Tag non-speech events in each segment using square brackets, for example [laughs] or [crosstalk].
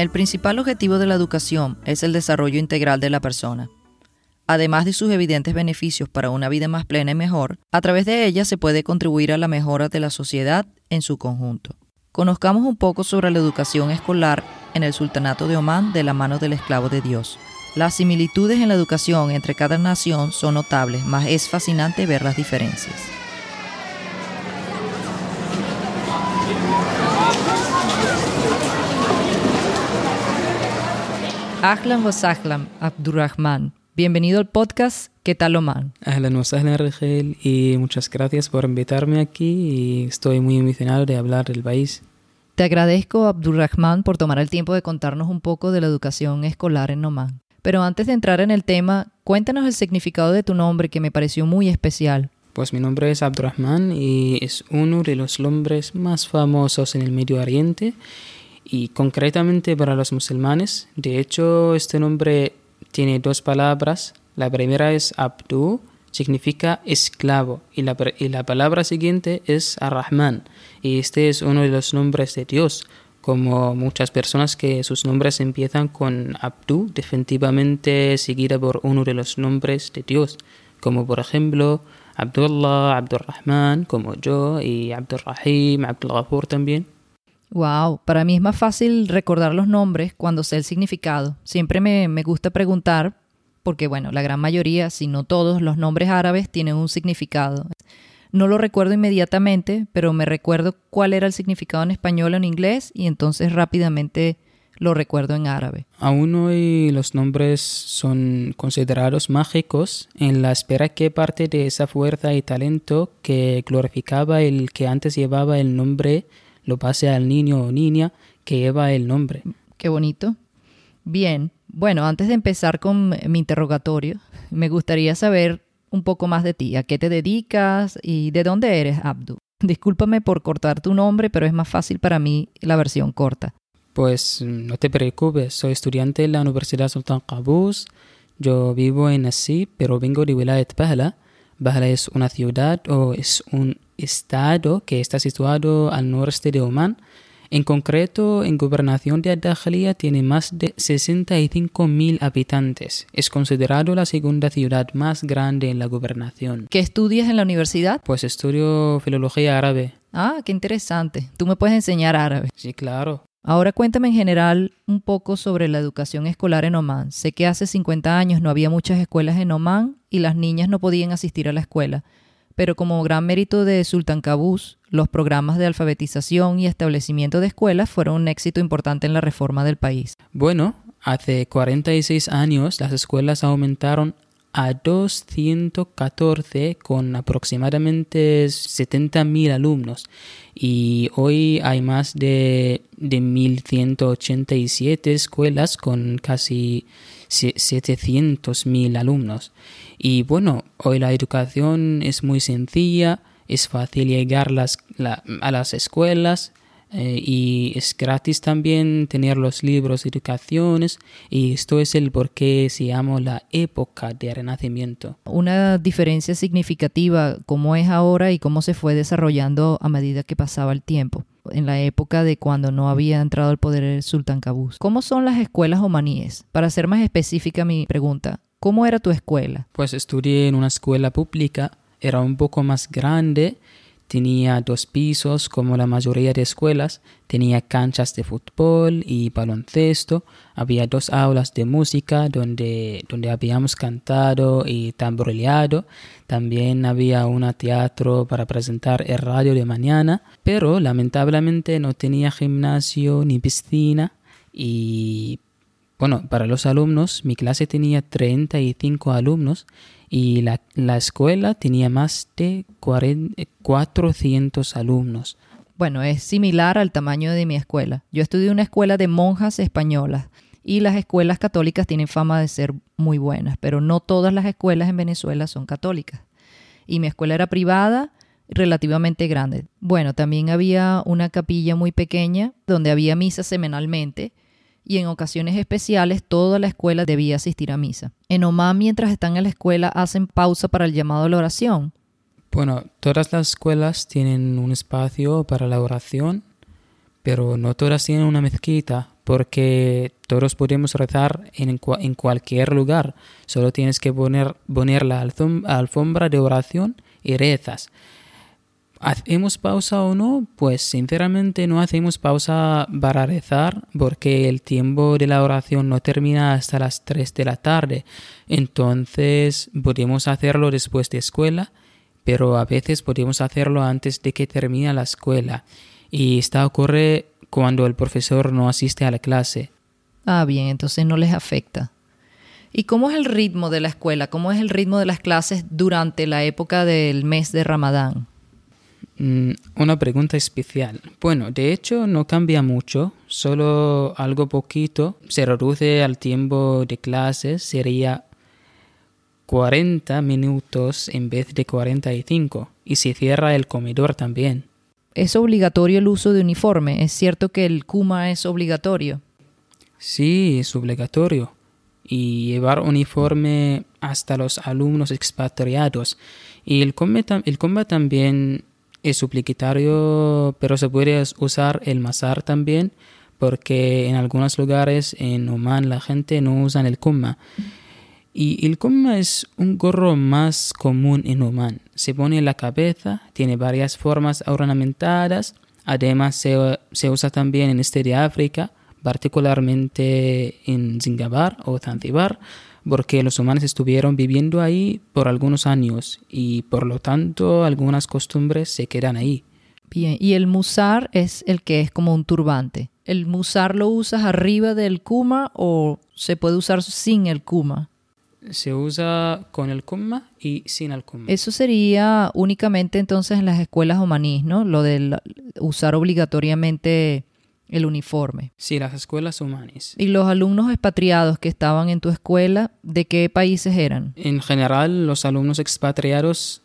El principal objetivo de la educación es el desarrollo integral de la persona. Además de sus evidentes beneficios para una vida más plena y mejor, a través de ella se puede contribuir a la mejora de la sociedad en su conjunto. Conozcamos un poco sobre la educación escolar en el Sultanato de Omán de la mano del esclavo de Dios. Las similitudes en la educación entre cada nación son notables, mas es fascinante ver las diferencias. Ahlan wa sahlan, Abdurrahman. Bienvenido al podcast ¿Qué tal Oman? Ahlan wa sahlan, Rigel, y muchas gracias por invitarme aquí y estoy muy emocionado de hablar del país. Te agradezco, Abdurrahman, por tomar el tiempo de contarnos un poco de la educación escolar en Oman. Pero antes de entrar en el tema, cuéntanos el significado de tu nombre que me pareció muy especial. Pues mi nombre es Abdurrahman y es uno de los nombres más famosos en el Medio Oriente y concretamente para los musulmanes. De hecho, este nombre tiene dos palabras. La primera es Abdu, significa esclavo, y la, y la palabra siguiente es Ar-Rahman, y este es uno de los nombres de Dios. Como muchas personas que sus nombres empiezan con Abdu, definitivamente seguida por uno de los nombres de Dios, como por ejemplo Abdullah, Abdurrahman, como yo, y Abdurrahim, Abdul también. Wow, para mí es más fácil recordar los nombres cuando sé el significado. Siempre me, me, gusta preguntar, porque bueno, la gran mayoría, si no todos, los nombres árabes tienen un significado. No lo recuerdo inmediatamente, pero me recuerdo cuál era el significado en español o en inglés y entonces rápidamente lo recuerdo en árabe. Aún hoy los nombres son considerados mágicos en la espera que parte de esa fuerza y talento que glorificaba el que antes llevaba el nombre lo pase al niño o niña que lleva el nombre. Qué bonito. Bien, bueno, antes de empezar con mi interrogatorio, me gustaría saber un poco más de ti, a qué te dedicas y de dónde eres, Abdu. [laughs] Discúlpame por cortar tu nombre, pero es más fácil para mí la versión corta. Pues no te preocupes, soy estudiante en la Universidad Sultan Qaboos. Yo vivo en Nasib, pero vengo de Wilayat Bahla. Bahla es una ciudad o es un estado que está situado al noreste de Oman. En concreto, en gobernación de Ad tiene más de 65.000 habitantes. Es considerado la segunda ciudad más grande en la gobernación. ¿Qué estudias en la universidad? Pues estudio filología árabe. Ah, qué interesante. ¿Tú me puedes enseñar árabe? Sí, claro. Ahora cuéntame en general un poco sobre la educación escolar en Oman. Sé que hace 50 años no había muchas escuelas en Oman y las niñas no podían asistir a la escuela pero como gran mérito de Sultan Qaboos, los programas de alfabetización y establecimiento de escuelas fueron un éxito importante en la reforma del país. Bueno, hace 46 años las escuelas aumentaron a 214 con aproximadamente 70.000 alumnos y hoy hay más de, de 1.187 escuelas con casi 700.000 alumnos. Y bueno, hoy la educación es muy sencilla, es fácil llegar las, a las escuelas, eh, y es gratis también tener los libros educaciones y esto es el por qué se llama la época de renacimiento. Una diferencia significativa cómo es ahora y cómo se fue desarrollando a medida que pasaba el tiempo en la época de cuando no había entrado al poder el sultán Qaboos. ¿Cómo son las escuelas omaníes? Para ser más específica mi pregunta, ¿cómo era tu escuela? Pues estudié en una escuela pública, era un poco más grande Tenía dos pisos como la mayoría de escuelas, tenía canchas de fútbol y baloncesto, había dos aulas de música donde, donde habíamos cantado y tamborileado, también había un teatro para presentar el radio de mañana, pero lamentablemente no tenía gimnasio ni piscina. Y bueno, para los alumnos, mi clase tenía 35 alumnos y la, escuela tenía más de 400 alumnos. Bueno, es similar al tamaño de mi escuela. Yo estudié una escuela de monjas españolas y las escuelas católicas tienen fama de ser muy buenas, pero no todas las escuelas en Venezuela son católicas. Y mi escuela era privada, relativamente grande. Bueno, también había una capilla muy pequeña donde había misa semanalmente y en ocasiones especiales toda la escuela debía asistir a misa. En Oman, mientras están en la escuela, hacen pausa para el llamado a la oración. Bueno, todas las escuelas tienen un espacio para la oración, pero no todas tienen una mezquita, porque todos podemos rezar en, cualquier lugar. Solo tienes que poner la alfombra de oración y rezas. ¿Hacemos pausa o no? Pues sinceramente no hacemos pausa para rezar porque el tiempo de la oración no termina hasta las 3 de la tarde. Entonces podemos hacerlo después de escuela, pero a veces podemos hacerlo antes de que termine la escuela. Y esto ocurre cuando el profesor no asiste a la clase. Ah, bien, entonces no les afecta. ¿Y cómo es el ritmo de la escuela? ¿Cómo es el ritmo de las clases durante la época del mes de Ramadán? Mm, una pregunta especial. Bueno, de hecho no cambia mucho, solo algo poquito. Se reduce al tiempo de clases, sería 40 minutos en vez de 45. Y se cierra el comedor también. ¿Es obligatorio el uso de uniforme? ¿Es cierto que el Kuma es obligatorio? Sí, es obligatorio. Y llevar uniforme hasta los alumnos expatriados. Y el Kuma, el también es obligatorio, pero se puede usar el masar también, porque en algunos lugares en Oman la gente no usa el kuma. Y el kuma es un gorro más común en Oman. Se pone en la cabeza, tiene varias formas ornamentadas, además se, se usa también en este de África, particularmente en Zingabar o Zanzibar, porque los humanos estuvieron viviendo ahí por algunos años y por lo tanto algunas costumbres se quedan ahí. Bien, y el musar es el que es como un turbante. ¿El musar lo usas arriba del kuma o se puede usar sin el kuma? Se usa con el kuma y sin el kuma. Eso sería únicamente entonces en las escuelas omaníes, ¿no? Lo de usar obligatoriamente el uniforme. Sí, las escuelas humanas. ¿Y los alumnos expatriados que estaban en tu escuela, de qué países eran? En general, los alumnos expatriados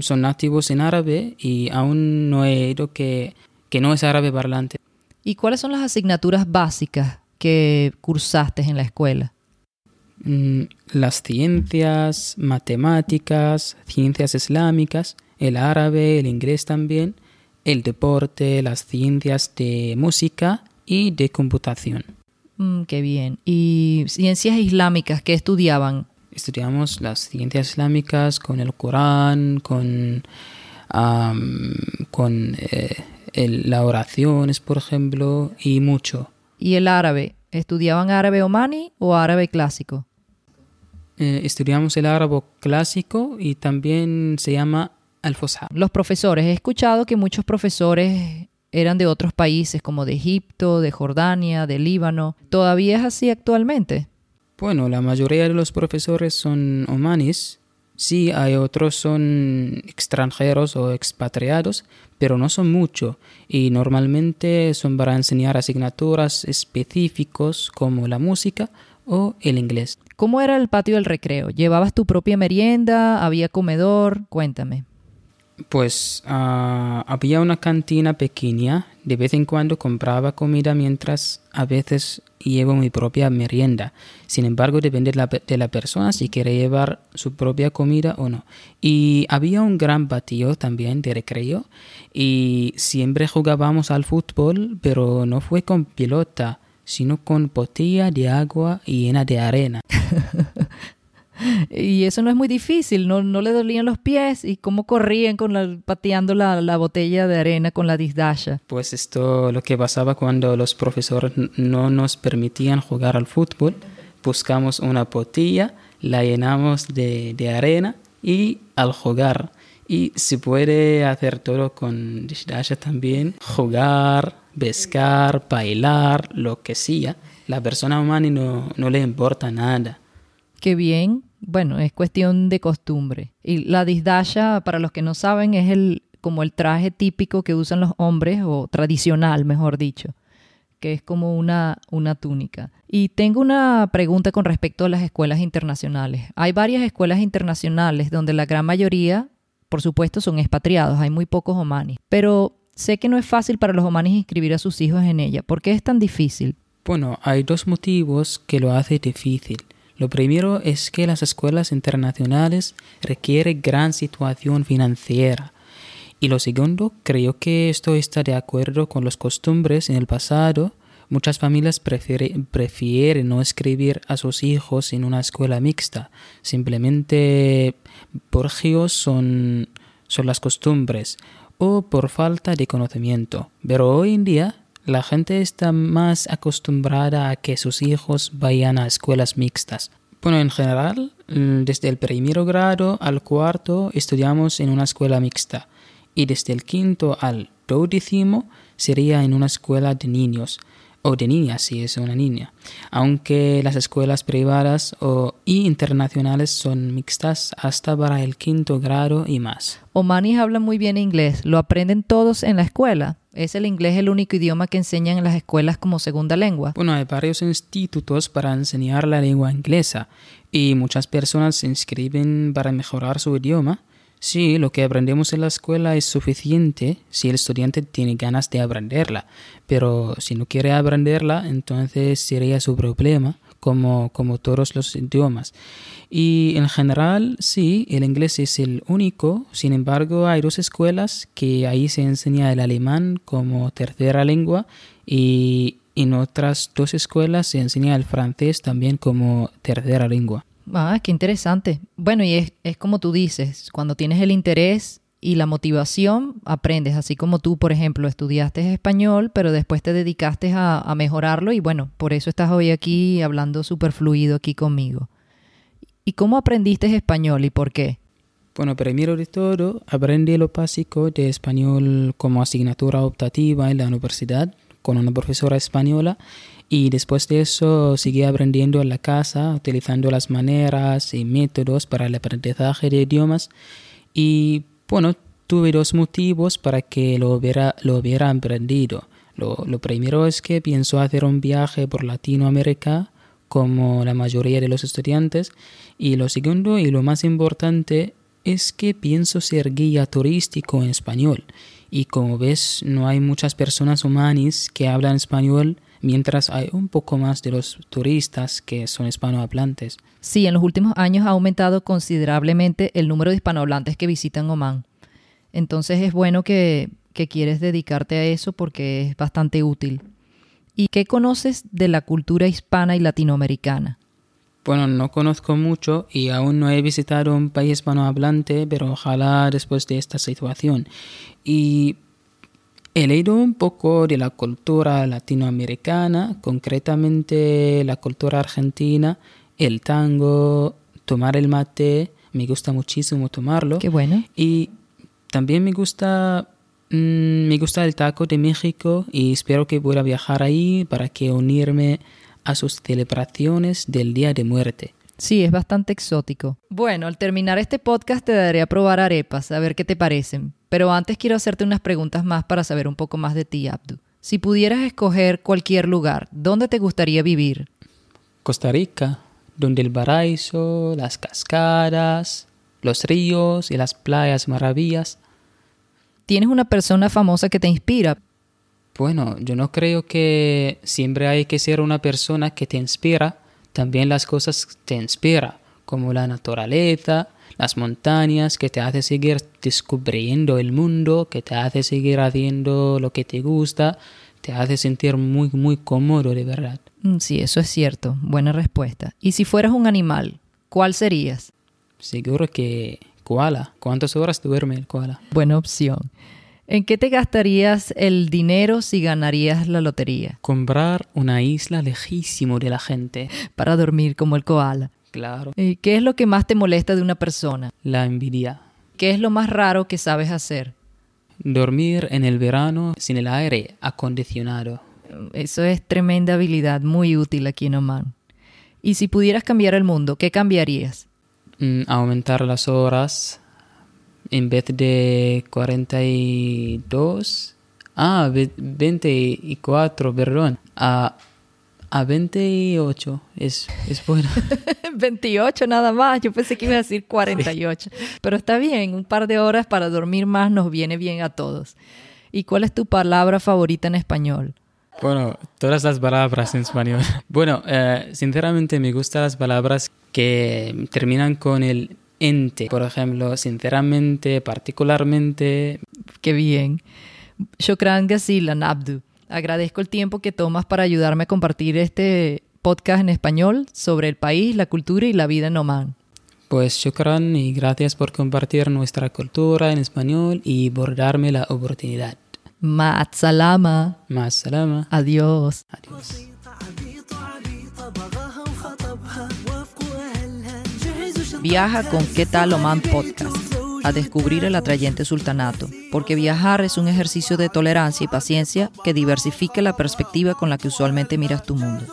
son nativos en árabe y aún no he oído que, que no es árabe parlante. ¿Y cuáles son las asignaturas básicas que cursaste en la escuela? Mm, las ciencias, matemáticas, ciencias islámicas, el árabe, el inglés también el deporte, las ciencias de música y de computación. Mm, qué bien. ¿Y ciencias islámicas qué estudiaban? Estudiamos las ciencias islámicas con el Corán, con, con eh, la oraciones, por ejemplo, y mucho. ¿Y el árabe? ¿Estudiaban árabe omani o árabe clásico? Eh, estudiamos el árabe clásico y también se llama los profesores, he escuchado que muchos profesores eran de otros países como de Egipto, de Jordania, de Líbano. ¿Todavía es así actualmente? Bueno, la mayoría de los profesores son omanis. Sí, hay otros son extranjeros o expatriados, pero no son muchos y normalmente son para enseñar asignaturas específicos como la música o el inglés. ¿Cómo era el patio del recreo? ¿Llevabas tu propia merienda? ¿Había comedor? Cuéntame pues ah, había una cantina pequeña, de vez en cuando compraba comida mientras a veces llevo mi propia merienda. Sin embargo, depende de la, persona si quiere llevar su propia comida o no. Y había un gran patio también de recreo y siempre jugábamos al fútbol, pero no fue con pelota, sino con botella de agua llena de arena. [laughs] Y eso no es muy difícil, no, no le dolían los pies y cómo corrían con la, pateando la, la, botella de arena con la disdasha. Pues esto lo que pasaba cuando los profesores no nos permitían jugar al fútbol. Buscamos una botella, la llenamos de, de arena y al jugar. Y se puede hacer todo con disdasha también, jugar, pescar, bailar, lo que sea. La persona humana no, no le importa nada. Qué bien. Bueno, es cuestión de costumbre. Y la disdasha, para los que no saben, es el como el traje típico que usan los hombres, o tradicional, mejor dicho, que es como una, una túnica. Y tengo una pregunta con respecto a las escuelas internacionales. Hay varias escuelas internacionales donde la gran mayoría, por supuesto, son expatriados, hay muy pocos omanis. Pero sé que no es fácil para los omanis inscribir a sus hijos en ella. ¿Por qué es tan difícil? Bueno, hay dos motivos que lo hace difícil. Lo primero es que las escuelas internacionales requieren gran situación financiera. Y lo segundo, creo que esto está de acuerdo con las costumbres en el pasado, Muchas familias prefieren no escribir a sus hijos en una escuela mixta, simplemente por gios son, son las costumbres o por falta de conocimiento. Pero hoy en día la gente está más acostumbrada a que sus hijos vayan a escuelas mixtas. Bueno, en general, mm, desde el primer grado al cuarto estudiamos en una escuela mixta y desde el quinto al duodécimo sería en una escuela de niños o de niñas si es una niña, aunque las escuelas privadas o internacionales son mixtas hasta para el quinto grado y más. Omanis habla muy bien inglés, lo aprenden todos en la escuela. ¿Es el inglés el único idioma que enseñan en las escuelas como segunda lengua? Bueno, hay varios institutos para enseñar la lengua inglesa y muchas personas se inscriben para mejorar su idioma Sí, lo que aprendemos en la escuela es suficiente si el estudiante tiene ganas de aprenderla, pero si no quiere aprenderla, entonces sería su problema, como, como todos los idiomas. Y en general, sí, el inglés es el único, sin embargo, hay dos escuelas que ahí se enseña el alemán como tercera lengua y en otras dos escuelas se enseña el francés también como tercera lengua. Ah, qué interesante. Bueno, y es, como tú dices, cuando tienes el interés y la motivación, aprendes, así como tú, por ejemplo, estudiaste español, pero después te dedicaste a, a mejorarlo y bueno, por eso estás hoy aquí hablando súper fluido aquí conmigo. ¿Y cómo aprendiste español y por qué? Bueno, primero de todo, aprendí lo básico de español como asignatura optativa en la universidad con una profesora española y después de eso seguí aprendiendo en la casa, utilizando las maneras y métodos para el aprendizaje de idiomas. Y bueno, tuve dos motivos para que lo hubiera, lo hubiera aprendido. Lo, lo primero es que pienso hacer un viaje por Latinoamérica como la mayoría de los estudiantes. Y lo segundo y lo más importante es que pienso ser guía turístico en español. Y como ves, no hay muchas personas humanas que hablan español mientras hay un poco más de los turistas que son hispanohablantes. Sí, en los últimos años ha aumentado considerablemente el número de hispanohablantes que visitan Oman. Entonces es bueno que, que quieres dedicarte a eso porque es bastante útil. ¿Y qué conoces de la cultura hispana y latinoamericana? Bueno, no conozco mucho y aún no he visitado un país hispanohablante, pero ojalá después de esta situación. Y He leído un poco de la cultura latinoamericana, concretamente la cultura argentina, el tango, tomar el mate, me gusta muchísimo tomarlo. Qué bueno. Y también me gusta mm, me gusta el taco de México y espero que pueda viajar ahí para que unirme a sus celebraciones del Día de Muerte. Sí, es bastante exótico. Bueno, al terminar este podcast te daré a probar arepas, a ver qué te parecen. Pero antes quiero hacerte unas preguntas más para saber un poco más de ti, Abdu. Si pudieras escoger cualquier lugar, ¿dónde te gustaría vivir? Costa Rica, donde el paraíso, las cascadas, los ríos y las playas maravillas. ¿Tienes una persona famosa que te inspira? Bueno, yo no creo que siempre hay que ser una persona que te inspira, también las cosas te inspiran, como la naturaleza, las montañas, que te hace seguir descubriendo el mundo, que te hace seguir haciendo lo que te gusta, te hace sentir muy, muy cómodo de verdad. Mm, sí, eso es cierto. Buena respuesta. ¿Y si fueras un animal, cuál serías? Seguro que koala. ¿Cuántas horas duerme el koala? Buena opción. ¿En qué te gastarías el dinero si ganarías la lotería? Comprar una isla lejísimo de la gente. Para dormir como el koala. Claro. ¿Y qué es lo que más te molesta de una persona? La envidia. ¿Qué es lo más raro que sabes hacer? Dormir en el verano sin el aire acondicionado. Eso es tremenda habilidad, muy útil aquí en Oman. Y si pudieras cambiar el mundo, ¿qué cambiarías? Mm, aumentar las horas en vez de 42. Ah, 24, perdón. A a 28 es, es bueno. [laughs] 28 nada más, yo pensé que iba a decir 48. Pero está bien, un par de horas para dormir más nos viene bien a todos. ¿Y cuál es tu palabra favorita en español? Bueno, todas las palabras en español. [laughs] Bueno, eh, sinceramente me gustan las palabras que terminan con el ente. Por ejemplo, sinceramente, particularmente. Qué bien. Shukran Gasilan Abdu. Agradezco el tiempo que tomas para ayudarme a compartir este podcast en español sobre el país, la cultura y la vida en Oman. Pues shukran y gracias por compartir nuestra cultura en español y por darme la oportunidad. Ma'at salama. Más salama. Adiós. Adiós. Viaja con ¿Qué tal Oman Podcast? A descubrir el atrayente sultanato, porque viajar es un ejercicio de tolerancia y paciencia que diversifica la perspectiva con la que usualmente miras tu mundo.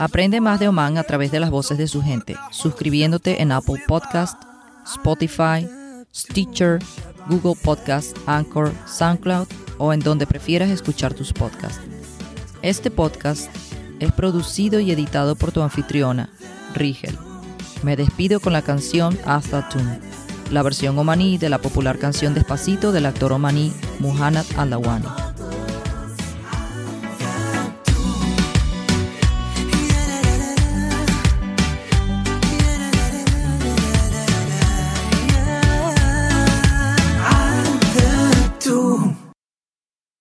Aprende más de Oman a través de las voces de su gente, suscribiéndote en Apple Podcast, Spotify, Stitcher, Google Podcast, Anchor, SoundCloud o en donde prefieras escuchar tus podcasts. Este podcast es producido y editado por tu anfitriona, Rigel. Me despido con la canción Hasta Tune, la versión omaní de la popular canción Despacito del actor omaní Muhannad Aldawani.